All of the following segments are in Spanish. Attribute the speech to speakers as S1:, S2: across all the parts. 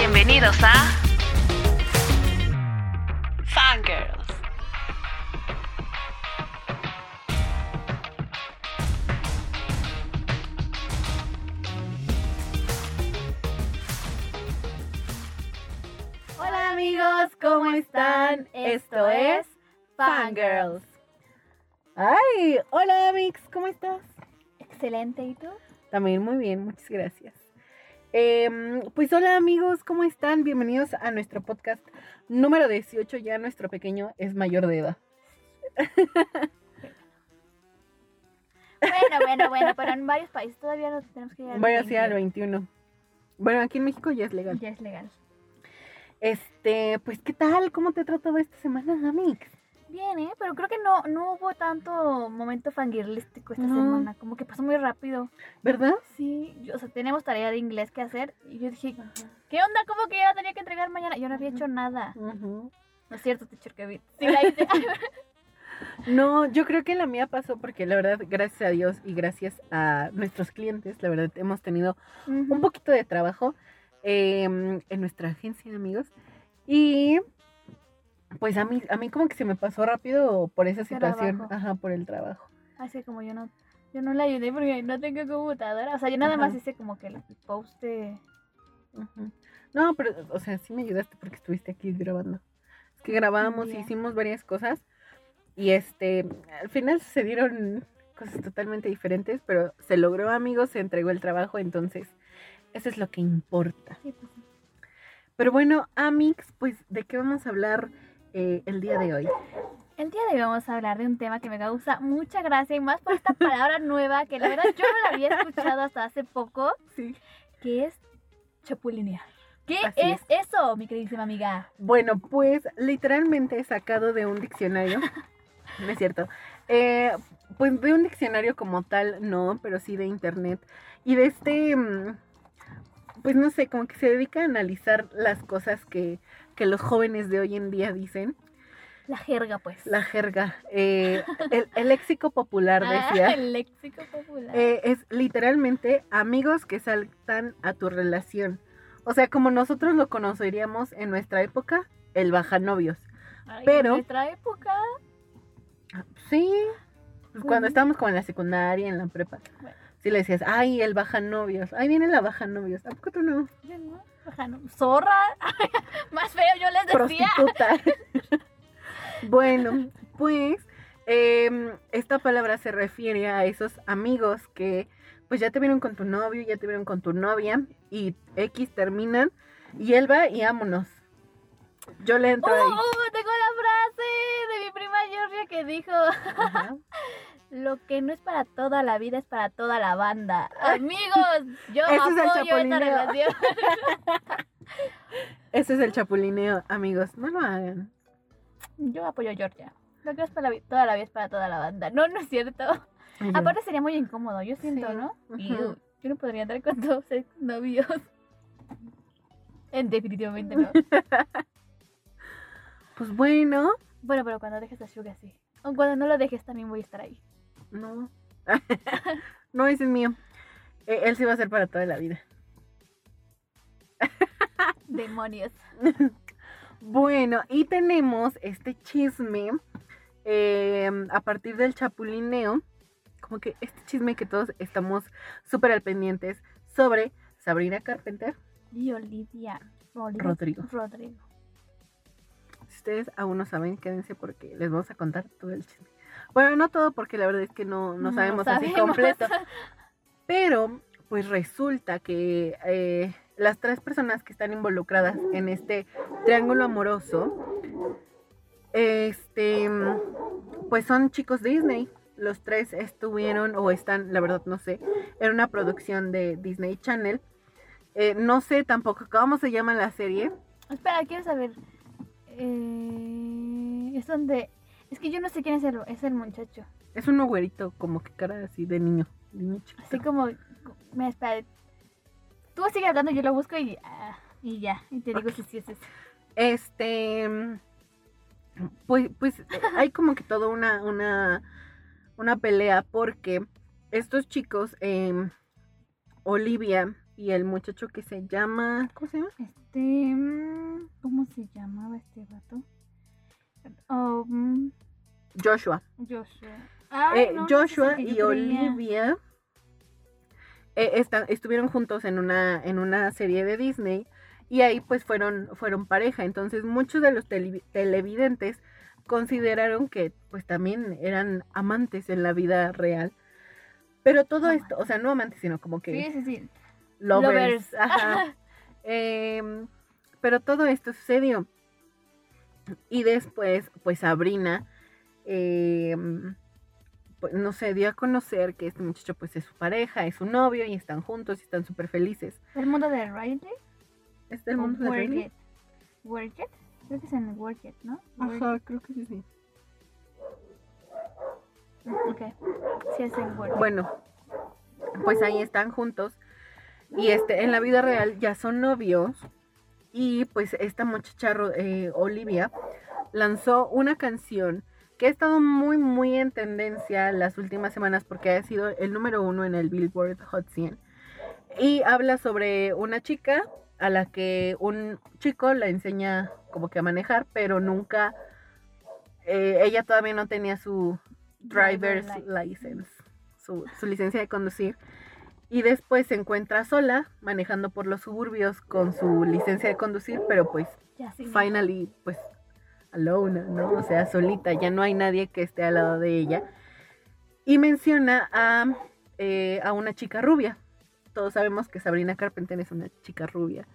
S1: Bienvenidos a Fangirls.
S2: Hola amigos, ¿cómo están? Esto es Fangirls. Ay, hola Mix, ¿cómo estás?
S3: Excelente, ¿y tú?
S2: También muy bien, muchas gracias. Em, pues hola amigos, ¿cómo están? Bienvenidos a nuestro podcast número 18. Ya nuestro pequeño es mayor de edad.
S3: Bueno, bueno, bueno, pero en varios países todavía no tenemos que llegar al
S2: Bueno, sí, al
S3: 20.
S2: 21. Bueno, aquí en México ya es legal.
S3: Ya es legal.
S2: Este, pues, ¿qué tal? ¿Cómo te ha tratado esta semana, Amix?
S3: Bien, ¿eh? Pero creo que no, no hubo tanto momento fangirlístico esta
S2: No.
S3: semana. Como que pasó muy rápido.
S2: ¿Verdad?
S3: Sí, yo- o sea, tenemos tarea de inglés que hacer. Y yo dije, ¿qué onda? ¿Cómo que ya la tenía que entregar mañana? Yo no había hecho nada. No es cierto, teacher Kevin. Sí, la hice.
S2: No, yo creo que la mía pasó porque la verdad, gracias a Dios y gracias a nuestros clientes, la verdad, hemos tenido un poquito de trabajo em, en nuestra agencia, amigos. Y pues a mí, a mí como que se me pasó rápido por esa situación,
S3: Trabajo.
S2: ajá, por el trabajo.
S3: Así como yo no, yo no la ayudé porque no tengo computadora. O sea, yo nada más
S2: Ajá.
S3: hice como que el post de...
S2: Ujú. No, pero, o sea, sí me ayudaste porque estuviste aquí grabando. Es que grabamos,
S3: Bien.
S2: hicimos varias cosas y este, al final sucedieron cosas totalmente diferentes, pero se logró, amigos, se entregó el trabajo, entonces eso es lo que importa.
S3: Sí, pues.
S2: Pero bueno, Amix, pues, ¿de qué vamos a hablar eh, el día de hoy?
S3: El día de hoy vamos a hablar de un tema que me causa mucha gracia y más por esta palabra nueva que la verdad yo no la había escuchado hasta hace poco,
S2: Sí.
S3: que es chapulinear. ¿Qué es, eso, mi queridísima amiga?
S2: Bueno, pues literalmente sacado de un diccionario. no es cierto. Eh, pues de un diccionario como tal, no, pero sí de internet. Y de este, mm, pues no sé, como que se dedica a analizar las cosas que, que los jóvenes de hoy en día dicen.
S3: La jerga, pues.
S2: La jerga. eh, el, el léxico popular
S3: Ah,
S2: decía.
S3: el léxico popular.
S2: eh, es literalmente amigos que saltan a tu relación. O sea, como nosotros lo conoceríamos en nuestra época, el bajanovios.
S3: Ay,
S2: pero-
S3: En nuestra época.
S2: Sí. Pues cuando estábamos como en la secundaria, en la prepa.
S3: Bueno.
S2: Sí le decías, ay, el baja novios. Ahí viene la baja novios. ¿A poco tú no?
S3: yo no, Zorra. Más feo yo les decía.
S2: Prostituta. bueno, pues em, esta palabra se refiere a esos amigos que pues ya te vieron con tu novio, ya te vieron con tu novia y X terminan y él va y vámonos. Yo le
S3: ¡Uh!
S2: entro ahí.
S3: uh, tengo la frase de mi prima Georgia que dijo:
S2: Ajá.
S3: Lo que no es para toda la vida es para toda la banda. Amigos, yo
S2: es
S3: apoyo esta relación.
S2: Ese es el chapulineo, amigos. No lo hagan.
S3: Yo apoyo a Georgia. Lo que es para la toda la vida es para toda la banda. No, no es cierto.
S2: Ay,
S3: Aparte sería muy incómodo, yo siento,
S2: Sí.
S3: ¿no? Yo no podría andar con dos novios. En definitivamente no.
S2: Pues bueno,
S3: Bueno, pero cuando dejes a Suga sí. O cuando no lo dejes también voy a estar ahí.
S2: No. no, ese es mío. Eh, Él sí va a ser para toda la vida.
S3: Demonios.
S2: Bueno, y tenemos este chisme eh, a partir del chapulineo. Como que este chisme que todos estamos súper al pendientes sobre Sabrina Carpenter.
S3: Y Olivia. Olivia
S2: Rodrigo.
S3: Rodrigo.
S2: Si ustedes aún no saben, quédense porque les vamos a contar todo el chisme. Bueno, no todo porque la verdad es que no, no
S3: No
S2: sabemos así completo. Pero, pues resulta que eh, las tres personas que están involucradas en este triángulo amoroso, este, pues son chicos Disney. Los tres estuvieron o están, la verdad no sé, en una producción de Disney Channel. Eh, no sé tampoco cómo se llama la serie.
S3: Espera, quiero saber. Eh, es donde. Es que yo no sé quién es el, es el muchacho.
S2: Es un güerito, como que cara así de niño. niño chiquito.
S3: Así como. Me espera. Tú sigue hablando, yo lo busco y. ah, y ya. Y te digo si sí es ese.
S2: Este, pues, pues hay como que toda una, una, una pelea porque estos chicos, em, Olivia y el muchacho que se llama, ¿cómo se llama?
S3: Este, mm, ¿cómo se llamaba este vato? Mm,
S2: Joshua.
S3: Joshua. Ay,
S2: Eh,
S3: no,
S2: Joshua y. Olivia eh, estuvieron juntos en una, en una serie de Disney y ahí pues fueron, fueron pareja. Entonces muchos de los televi- televidentes consideraron que pues también eran amantes en la vida real. Pero todo esto, o sea, no amantes, sino como que
S3: Sí, sí, sí.
S2: lovers.
S3: Lovers.
S2: ajá. Em, pero todo esto sucedió. Y después, pues Sabrina, em, pues, no sé, dio a conocer que este muchacho pues es su pareja, es su novio y están juntos y están súper felices.
S3: ¿El mundo de Riley?
S2: ¿Es del
S3: ¿O
S2: mundo de Riley?
S3: ¿Work It? Creo que es en Work It, ¿no? Work
S2: Ajá, creo que sí, sí.
S3: Ok. Sí, es en Work It.
S2: Bueno, pues ahí están juntos. Y este, en la vida real ya son novios. Y pues esta muchacha eh, Olivia lanzó una canción que ha estado muy, muy en tendencia las últimas semanas porque ha sido el número uno en el Billboard Hot 100. Y habla sobre una chica a la que un chico la enseña como que a manejar, pero nunca, eh, ella todavía no tenía su driver's
S3: Driver
S2: license, su, su licencia de conducir. Y después se encuentra sola manejando por los suburbios con su licencia de conducir, pero pues
S3: Ya, sí.
S2: finally, pues, alone, ¿no? O sea, solita, ya no hay nadie que esté al lado de ella. Y menciona a, eh, a una chica rubia. Todos sabemos que Sabrina Carpenter es una chica rubia.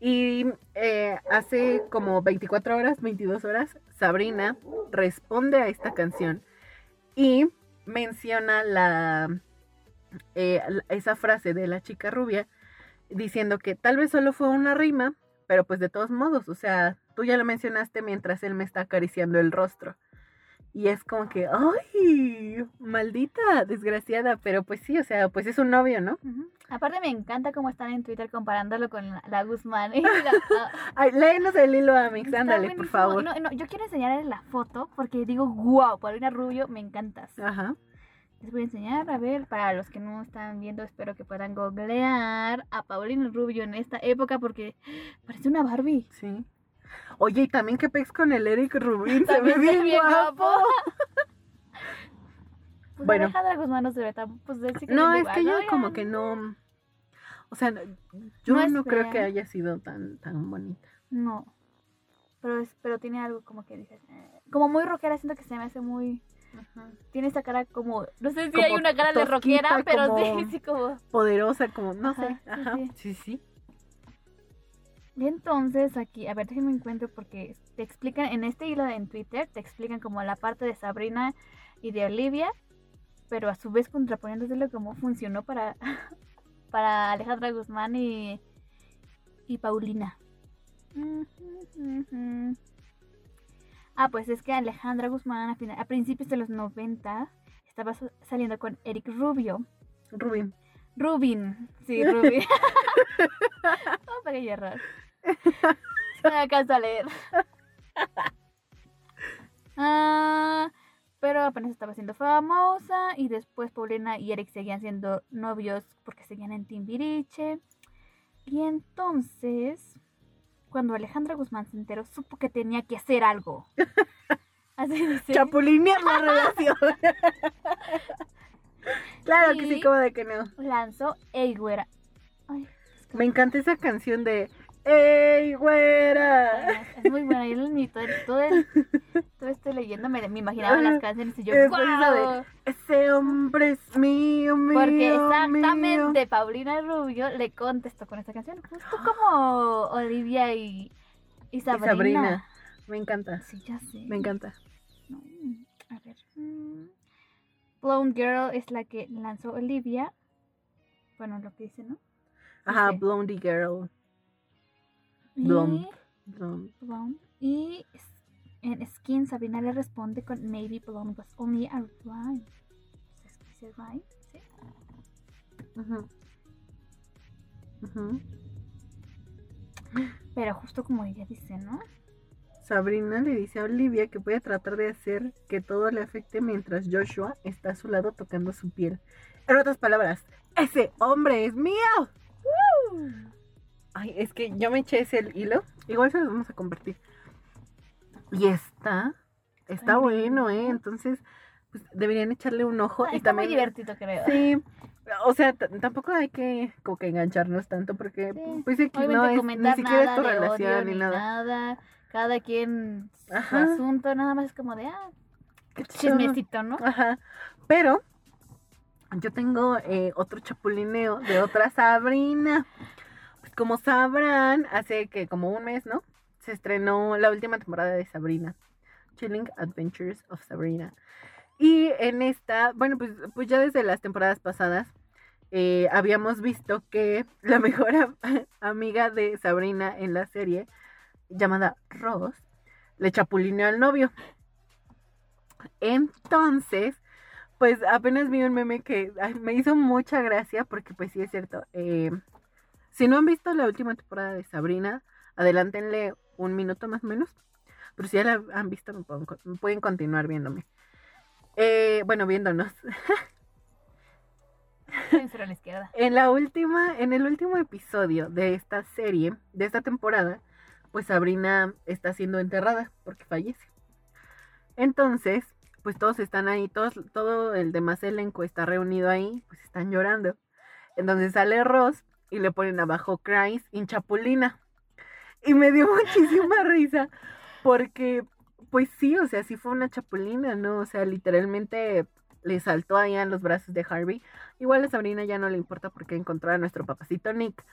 S2: Y eh, hace como 24 horas, 22 horas, Sabrina responde a esta canción y menciona eh, la- esa frase de la chica rubia diciendo que tal vez solo fue una rima, pero pues de todos modos, o sea, tú ya lo mencionaste mientras él me está acariciando el rostro. Y es como que, ¡ay! Maldita, desgraciada, pero pues sí, o sea, pues es un novio, ¿no?
S3: Aparte me encanta cómo están en Twitter comparándolo con la, la Guzmán. Y la- ah,
S2: Ay, léenos el hilo, Amix, ándale, por favor.
S3: No, no, yo quiero enseñarles la foto porque digo, wow, Paulina Rubio, me encantas.
S2: Ajá.
S3: Les voy a enseñar, a ver, para los que no están viendo, espero que puedan googlear a Paulina Rubio en esta época porque parece una Barbie.
S2: Sí. Oye, y también que pex con el Eric Rubin, se ve bien
S3: bien
S2: guapo.
S3: guapo. Pues
S2: Bueno.
S3: Alejandra Guzmán no se ve tan, pues que
S2: No, es que yo
S3: ¿no?
S2: como que no. O sea, yo
S3: No
S2: creo que haya sido tan, tan bonita.
S3: No. Pero, es, pero tiene algo como que dices, eh, como muy rockera, siento que se me hace muy... Tiene esa cara como, no sé si
S2: Como
S3: hay una cara de rockera, pero
S2: como-
S3: sí, sí, como...
S2: Poderosa, como, no
S3: Ajá,
S2: sé.
S3: sí,
S2: Ajá.
S3: sí.
S2: Sí, sí.
S3: Y entonces aquí, a ver, déjenme encuentro porque te explican en este hilo en Twitter, te explican como la parte de Sabrina y de Olivia, pero a su vez contraponiéndoselo cómo funcionó para, para Alejandra Guzmán y, y Paulina. Ah, pues es que Alejandra Guzmán a, final- a principios de los 90 estaba sa- saliendo con Eric Rubio.
S2: Rubin.
S3: Rubin, sí, Rubin. Un pequeño error. No me alcanzo a leer. Ah, pero apenas estaba siendo famosa y después Paulina y Eric seguían siendo novios porque seguían en Timbiriche. Y entonces, cuando Alejandra Guzmán se enteró, supo que tenía que hacer algo. Así dice.
S2: Chapulinear la relación. claro que sí, como de que no.
S3: Lanzó Ey Güera. Ay, es que-
S2: Me encanta esa canción de ¡Ey, güera!
S3: Es muy buena. Yo ni todo, todo, el- todo estoy leyendo, me, me imaginaba las canciones y yo,
S2: Es
S3: ¡guau!
S2: Ese hombre es mío, mío.
S3: Porque exactamente
S2: mío.
S3: Paulina Rubio le contestó con esta canción, justo como Olivia y, y
S2: Y
S3: Sabrina.
S2: Me encanta.
S3: Sí, ya sé.
S2: Me encanta.
S3: No, a ver. mm. Blonde Girl es la que lanzó Olivia. Bueno, lo que dice, ¿no?
S2: Ajá. Blondie Girl. Blonde. Blonde.
S3: Blonde. Y en Skin, Sabrina le responde con Maybe Blonde was only a rhyme. ¿Es que dice rhyme? Sí.
S2: Ujú.
S3: Pero justo como ella dice, ¿no?
S2: Sabrina le dice a Olivia que puede tratar de hacer que todo le afecte mientras Joshua está a su lado tocando su piel. En otras palabras, ese hombre es mío. Ay, es que yo me eché ese hilo. Igual se los vamos a compartir. Y está, está
S3: Ay,
S2: bueno, ¿eh? Entonces, pues deberían echarle un ojo.
S3: Ah,
S2: y
S3: está
S2: también,
S3: muy divertido, creo.
S2: Sí, o sea, tampoco hay que como que engancharnos tanto porque,
S3: Sí.
S2: pues X, no es, ni siquiera es tu
S3: de
S2: relación
S3: odio,
S2: ni nada.
S3: nada. Cada quien su
S2: Ajá.
S3: asunto, nada más es como de, ah,
S2: Qué
S3: chismecito, ¿no?
S2: Ajá. Pero yo tengo eh, otro chapulineo de otra Sabrina. Como sabrán, hace que como un mes, ¿no? Se estrenó la última temporada de Sabrina. Chilling Adventures of Sabrina. Y en esta, bueno, pues, pues ya desde las temporadas pasadas eh, habíamos visto que la mejor am- amiga de Sabrina en la serie, llamada Ross, le chapulineó al novio. Entonces, pues apenas vi un meme que me hizo mucha gracia porque pues sí es cierto. eh, si no han visto la última temporada de Sabrina, adelántenle un minuto más o menos. Pero si ya la han visto, me pueden, co- pueden continuar viéndome. Eh, bueno, viéndonos.
S3: La izquierda.
S2: En la última, en el último episodio de esta serie, de esta temporada, pues Sabrina está siendo enterrada porque fallece. Entonces, pues todos están ahí, todos, todo el demás elenco está reunido ahí, pues están llorando. Entonces sale Ross y le ponen abajo Christ in Chapulina. Y me dio muchísima risa porque, pues sí, o sea, sí fue una chapulina, ¿no? O sea, literalmente le saltó ahí a los brazos de Harvey. Igual a Sabrina ya no le importa porque encontró a nuestro papacito Nick.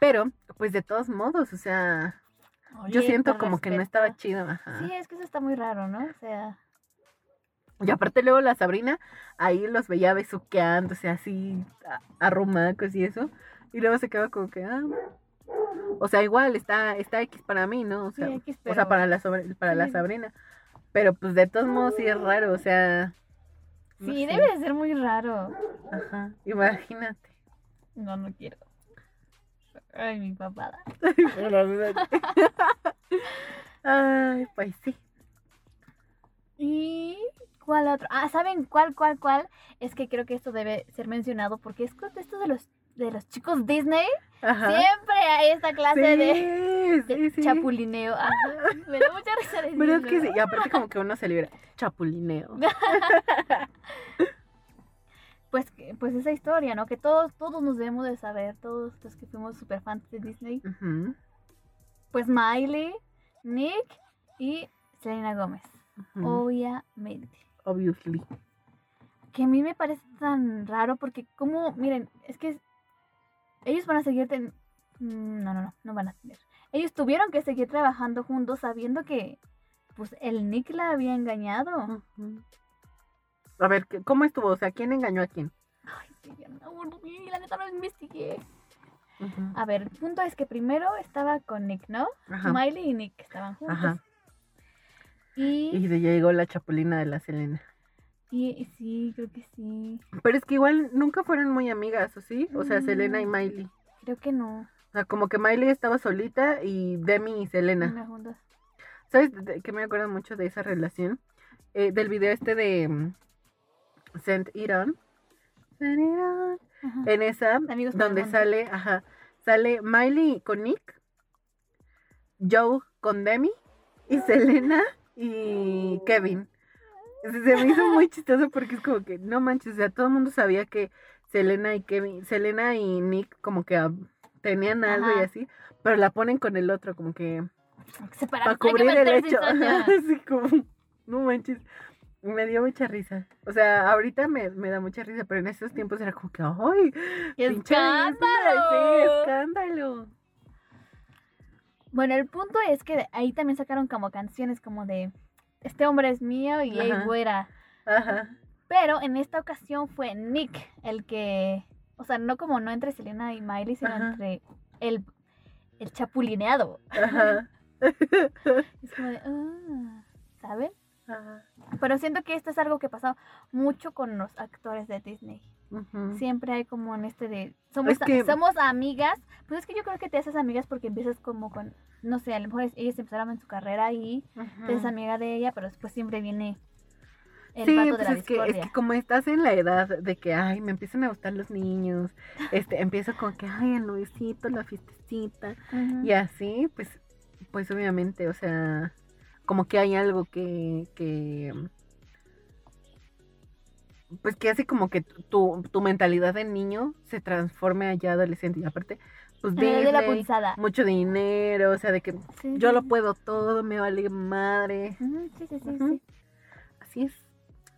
S2: Pero, pues de todos modos, o sea, yo
S3: Oye,
S2: siento
S3: te
S2: como que no estaba chido. Ajá.
S3: Sí, es que eso está muy raro, ¿no? O sea,
S2: Y aparte luego la Sabrina ahí los veía besuqueándose así, a- arrumacos y eso. Y luego se quedaba como que, ah. O sea, igual está, está X para mí, ¿no? O sea,
S3: sí, X,
S2: o sea para la sobre- para la. Sabrina. Pero pues de todos modos sí es raro, o sea. no
S3: Sí,
S2: sé.
S3: debe de ser muy raro.
S2: Ajá, imagínate.
S3: No, no quiero. Ay, mi papada.
S2: Ay, pues sí.
S3: ¿Y cuál otro? Ah, ¿saben cuál, cuál, cuál? Es que creo que esto debe ser mencionado porque es esto de los de los chicos Disney.
S2: Ajá.
S3: Siempre hay esta clase
S2: sí,
S3: de, de
S2: sí, sí.
S3: chapulineo. Ajá, me da mucha risa
S2: Pero es que sí,
S3: decirlo.
S2: y aparte como que uno se libera. Chapulineo.
S3: Pues, pues esa historia, ¿no? Que todos, todos nos debemos de saber, todos los que fuimos super fans de Disney. Pues Miley, Nick y Selena Gómez. Obviamente.
S2: Obviously.
S3: que a mí me parece tan raro porque como, miren, es que ellos van a seguir, ten- mm, no, no, no, no van a tener. Ellos tuvieron que seguir trabajando juntos sabiendo que, pues, el Nick la había engañado.
S2: A ver, ¿qué- ¿cómo estuvo? O sea, ¿quién engañó a quién?
S3: Ay, que yo no la neta no lo investigué. A ver, el punto es que primero estaba con Nick, ¿no?
S2: Ajá.
S3: Miley y Nick estaban juntos.
S2: Ajá.
S3: Y,
S2: Y llegó la chapulina de la Selena.
S3: Y sí, creo que sí.
S2: Pero es que igual nunca fueron muy amigas, ¿o sí? O sea,
S3: Mm.
S2: Selena y Miley.
S3: Creo que no.
S2: O sea, como que Miley estaba solita y Demi y Selena.
S3: no juntos.
S2: ¿Sabes qué me acuerdo mucho de esa relación? Eh, del video este de mm, Send It On. Send It On.
S3: Ajá.
S2: En esa,
S3: Amigos
S2: donde sale, ajá, sale Miley con Nick, Joe con Demi y Selena y Kevin. Se me hizo muy chistoso porque es como que, no manches, o sea, todo el mundo sabía que Selena y Kevin, Selena y Nick como que ah, tenían algo y así, pero la ponen con el otro como que para cubrir el hecho. Así como, no manches. Me dio mucha risa. O sea, ahorita me, me da mucha risa, pero en esos tiempos era como que, ¡ay! pinche
S3: ¡Escándalo!
S2: Sí, escándalo.
S3: Bueno, el punto es que ahí también sacaron como canciones como de Este hombre es mío y
S2: Ajá.
S3: güera.
S2: Ajá.
S3: Pero en esta ocasión fue Nick el que, o sea, no como no entre Selena y Miley, sino
S2: Ajá.
S3: entre el, el chapulineado.
S2: Ajá.
S3: Es como de, ah, ¿saben?
S2: Ajá.
S3: Pero siento que esto es algo que pasa mucho con los actores de Disney. Siempre hay como en este de somos,
S2: Es que-
S3: somos amigas. Pues es que yo creo que te haces amigas porque empiezas como con, no sé, a lo mejor es- ellas empezaron en su carrera y te haces
S2: Ujú.
S3: amiga de ella, pero después siempre viene el
S2: sí,
S3: pato
S2: pues
S3: de la
S2: es que, es que como estás en la edad de que, ay, me empiezan a gustar los niños, este, empiezo con que, ay, el noviecito, la fiestecita, y así, pues, pues obviamente, o sea, como que hay algo que, que, pues que hace como que tu, tu mentalidad de niño se transforme allá adolescente, y aparte, pues
S3: de la
S2: mucho dinero, o sea, de que
S3: Sí,
S2: yo
S3: sí,
S2: lo puedo todo, me vale madre.
S3: Ujú, Sí, sí.
S2: Así es.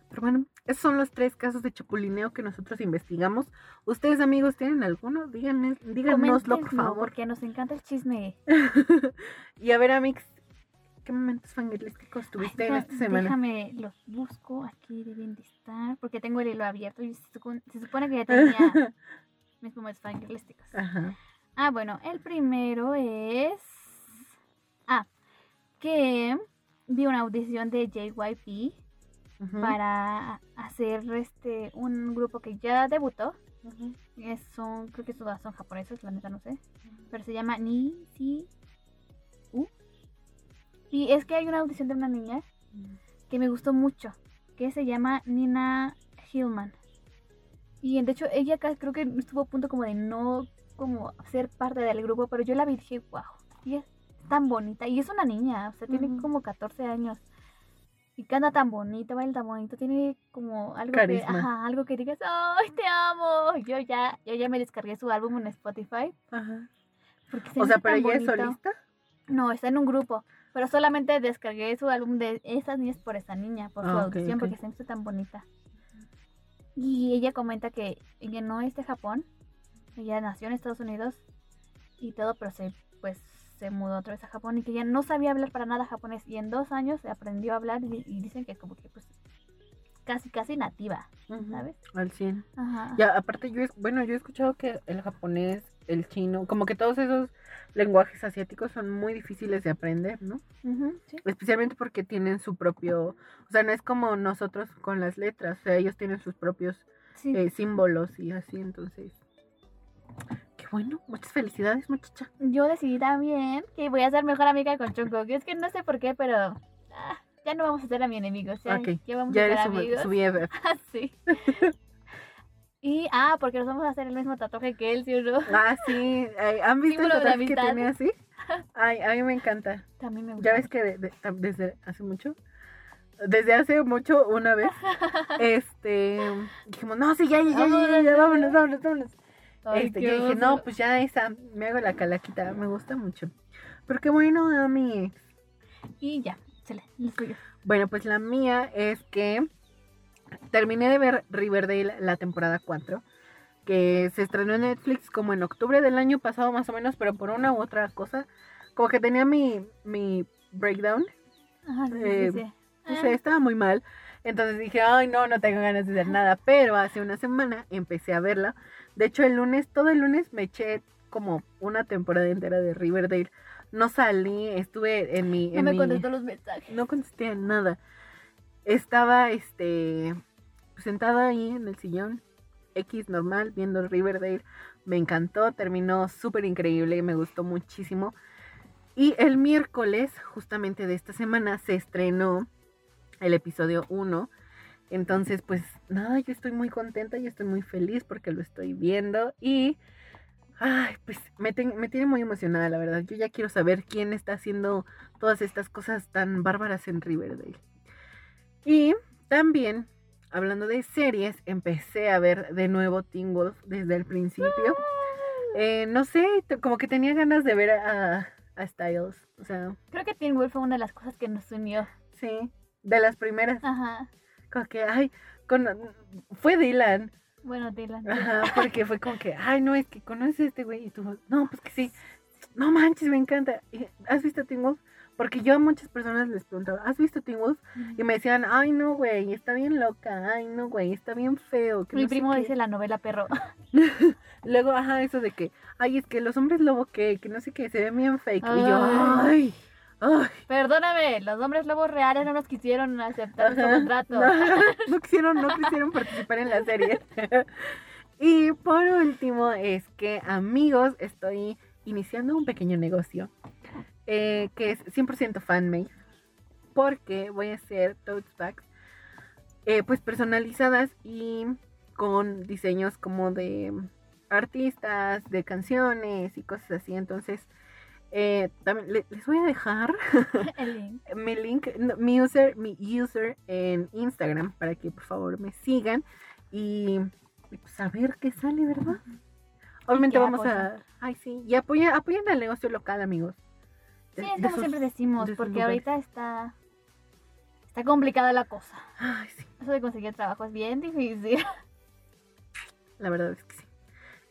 S2: Pero bueno, esos son los tres casos de chapulineo que nosotros investigamos. ¿Ustedes, amigos, tienen alguno? Díganme, díganoslo, por favor.
S3: Porque nos encanta el chisme.
S2: y a ver, Amix, ¿qué momentos fangirlísticos
S3: Ay,
S2: tuviste en esta semana?
S3: Déjame, los busco. Aquí deben de estar. Porque tengo el hilo abierto y se, supone- se supone que ya tenía mis momentos fangirlísticos.
S2: Ajá.
S3: Ah, bueno, el primero es. Ah, que vi una audición de JYP para hacer este un grupo que ya debutó.
S2: ujú.
S3: Es, son, creo que todas son japoneses, la neta no sé. Pero se llama Ni Si U. Y es que hay una audición de una niña que me gustó mucho, que se llama Nina Hillman. Y de hecho ella acá creo que estuvo a punto como de no como ser parte del grupo, pero yo la vi y dije, wow, y es tan bonita. Y es una niña, o sea, tiene como 14 años. Y canta tan bonito, baila tan bonito, tiene como algo que,
S2: Carisma.
S3: ajá, algo que digas, ¡ay, te amo! Yo ya, yo ya me descargué su álbum en Spotify.
S2: Ajá.
S3: Porque se
S2: O sea, pero ella es solista.
S3: No, está en un grupo. Pero solamente descargué su álbum de esas niñas por esa niña, por su
S2: Ah, ok,
S3: audición, porque se me hizo tan bonita. Y ella comenta que ella no es de Japón. Ella nació en Estados Unidos y todo, pero se pues se mudó otra vez a Japón y que ella no sabía hablar para nada japonés. Y en dos años aprendió a hablar y, y dicen que como que pues casi casi nativa, ¿sabes?
S2: Al 100.
S3: Ajá.
S2: Ya, aparte, yo, bueno, yo he escuchado que el japonés, el chino, como que todos esos lenguajes asiáticos son muy difíciles de aprender, ¿no?
S3: Sí.
S2: Especialmente porque tienen su propio, o sea, no es como nosotros con las letras, o sea, ellos tienen sus propios
S3: Sí.
S2: eh, símbolos y así, entonces. Bueno, muchas felicidades, muchacha.
S3: Yo decidí también que voy a ser mejor amiga con Jungkook. Es que no sé por qué, pero ah, ya no vamos a ser amigos, enemigos. Ya,
S2: Ok,
S3: ya vamos
S2: Ya
S3: a ser amigos.
S2: su, su.
S3: Ah, sí. y, ah, porque nos vamos a hacer el mismo tatuaje que él, ¿sí o no?
S2: Ah, sí, ay, ¿han visto el
S3: Símbolo de
S2: tatuaje que tiene así? Ay, a mí me encanta.
S3: También me gusta.
S2: Ya ves que de- de- tam- desde hace mucho, desde hace mucho, una vez, este, dijimos, no, sí, ya, ya, ya, ya, ya, ya, vámonos, vámonos, vámonos.
S3: Ay,
S2: Este, yo dije, no, pues ya esa, me hago la calaquita, me gusta mucho. Pero qué bueno, a mí.
S3: Y ya, chale.
S2: Bueno, pues la mía es que terminé de ver Riverdale la temporada 4, que se estrenó en Netflix como en octubre del año pasado más o menos, pero por una u otra cosa, como que tenía mi, mi breakdown,
S3: Ajá, sí, sí,
S2: Eh,
S3: sí.
S2: no
S3: Ah,
S2: sé, estaba muy mal. Entonces dije, ay, no, no tengo ganas de hacer nada. Pero hace una semana empecé a verla. De hecho, el lunes, todo el lunes me eché como una temporada entera de Riverdale. No salí, estuve en mi...
S3: no me
S2: mi-
S3: contestó los mensajes.
S2: no contesté a nada. Estaba, este, sentada ahí en el sillón, X normal, viendo Riverdale. Me encantó, terminó súper increíble, me gustó muchísimo. Y el miércoles, justamente de esta semana, se estrenó el episodio 1. Entonces, pues nada, yo estoy muy contenta y estoy muy feliz porque lo estoy viendo. Y, ay, pues me, ten- me tiene muy emocionada, la verdad. Yo ya quiero saber quién está haciendo todas estas cosas tan bárbaras en Riverdale. Y también, hablando de series, empecé a ver de nuevo Teen Wolf desde el principio. Eh, no sé, como que tenía ganas de ver a, a Styles. O sea,
S3: Creo que Teen Wolf fue una de las cosas que nos unió.
S2: sí, de las primeras.
S3: Ajá.
S2: Como que, ay, con, fue Dylan.
S3: Bueno, Dylan.
S2: Ajá, porque fue como que, ay, no, es que conoces a este güey. Y tú, no, pues que sí. No manches, me encanta. ¿Has visto Teen Wolf? Porque yo a muchas personas les preguntaba, ¿has visto Teen Wolf? Y me decían, ay, no, güey, está bien loca. Ay, no, güey, está bien feo. que
S3: Mi
S2: no
S3: primo
S2: qué".
S3: dice la novela perro.
S2: Luego, ajá, eso de que, ay, es que los hombres lobo que, que no sé qué, se ven bien fake. Y yo,
S3: Ay.
S2: Ay.
S3: Perdóname, los hombres lobos reales no nos quisieron aceptar su contrato.
S2: No, no quisieron, no quisieron participar en la serie. y por último es que amigos, estoy iniciando un pequeño negocio eh, que es 100% fanmade porque voy a hacer tote bags eh, pues personalizadas y con diseños como de artistas, de canciones y cosas así. Entonces, eh, también le- les voy a dejar
S3: El link.
S2: mi link, no, mi user, mi user en Instagram para que por favor me sigan y, y, pues a ver qué sale, ¿verdad? Obviamente vamos a, ay sí, y apoyen, apoyen al negocio local, amigos. De-
S3: Sí,
S2: de
S3: es como
S2: sus-
S3: siempre decimos,
S2: de
S3: porque ahorita está está complicada la cosa.
S2: Ay, sí,
S3: Eso de conseguir trabajo es bien difícil.
S2: la verdad es que sí.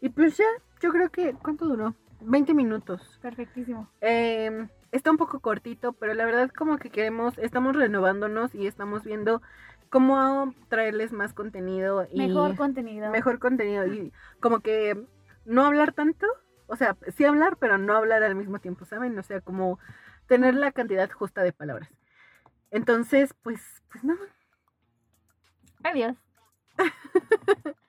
S2: Y pues ya, yo creo que, ¿cuánto duró? 20 minutos.
S3: Perfectísimo.
S2: Eh, está un poco cortito, pero la verdad como que queremos, estamos renovándonos y estamos viendo cómo traerles más contenido y
S3: Mejor contenido.
S2: mejor contenido y como que no hablar tanto, o sea, sí hablar, pero no hablar al mismo tiempo, ¿saben? O sea, como tener la cantidad justa de palabras. Entonces, pues, pues nada,
S3: Adiós.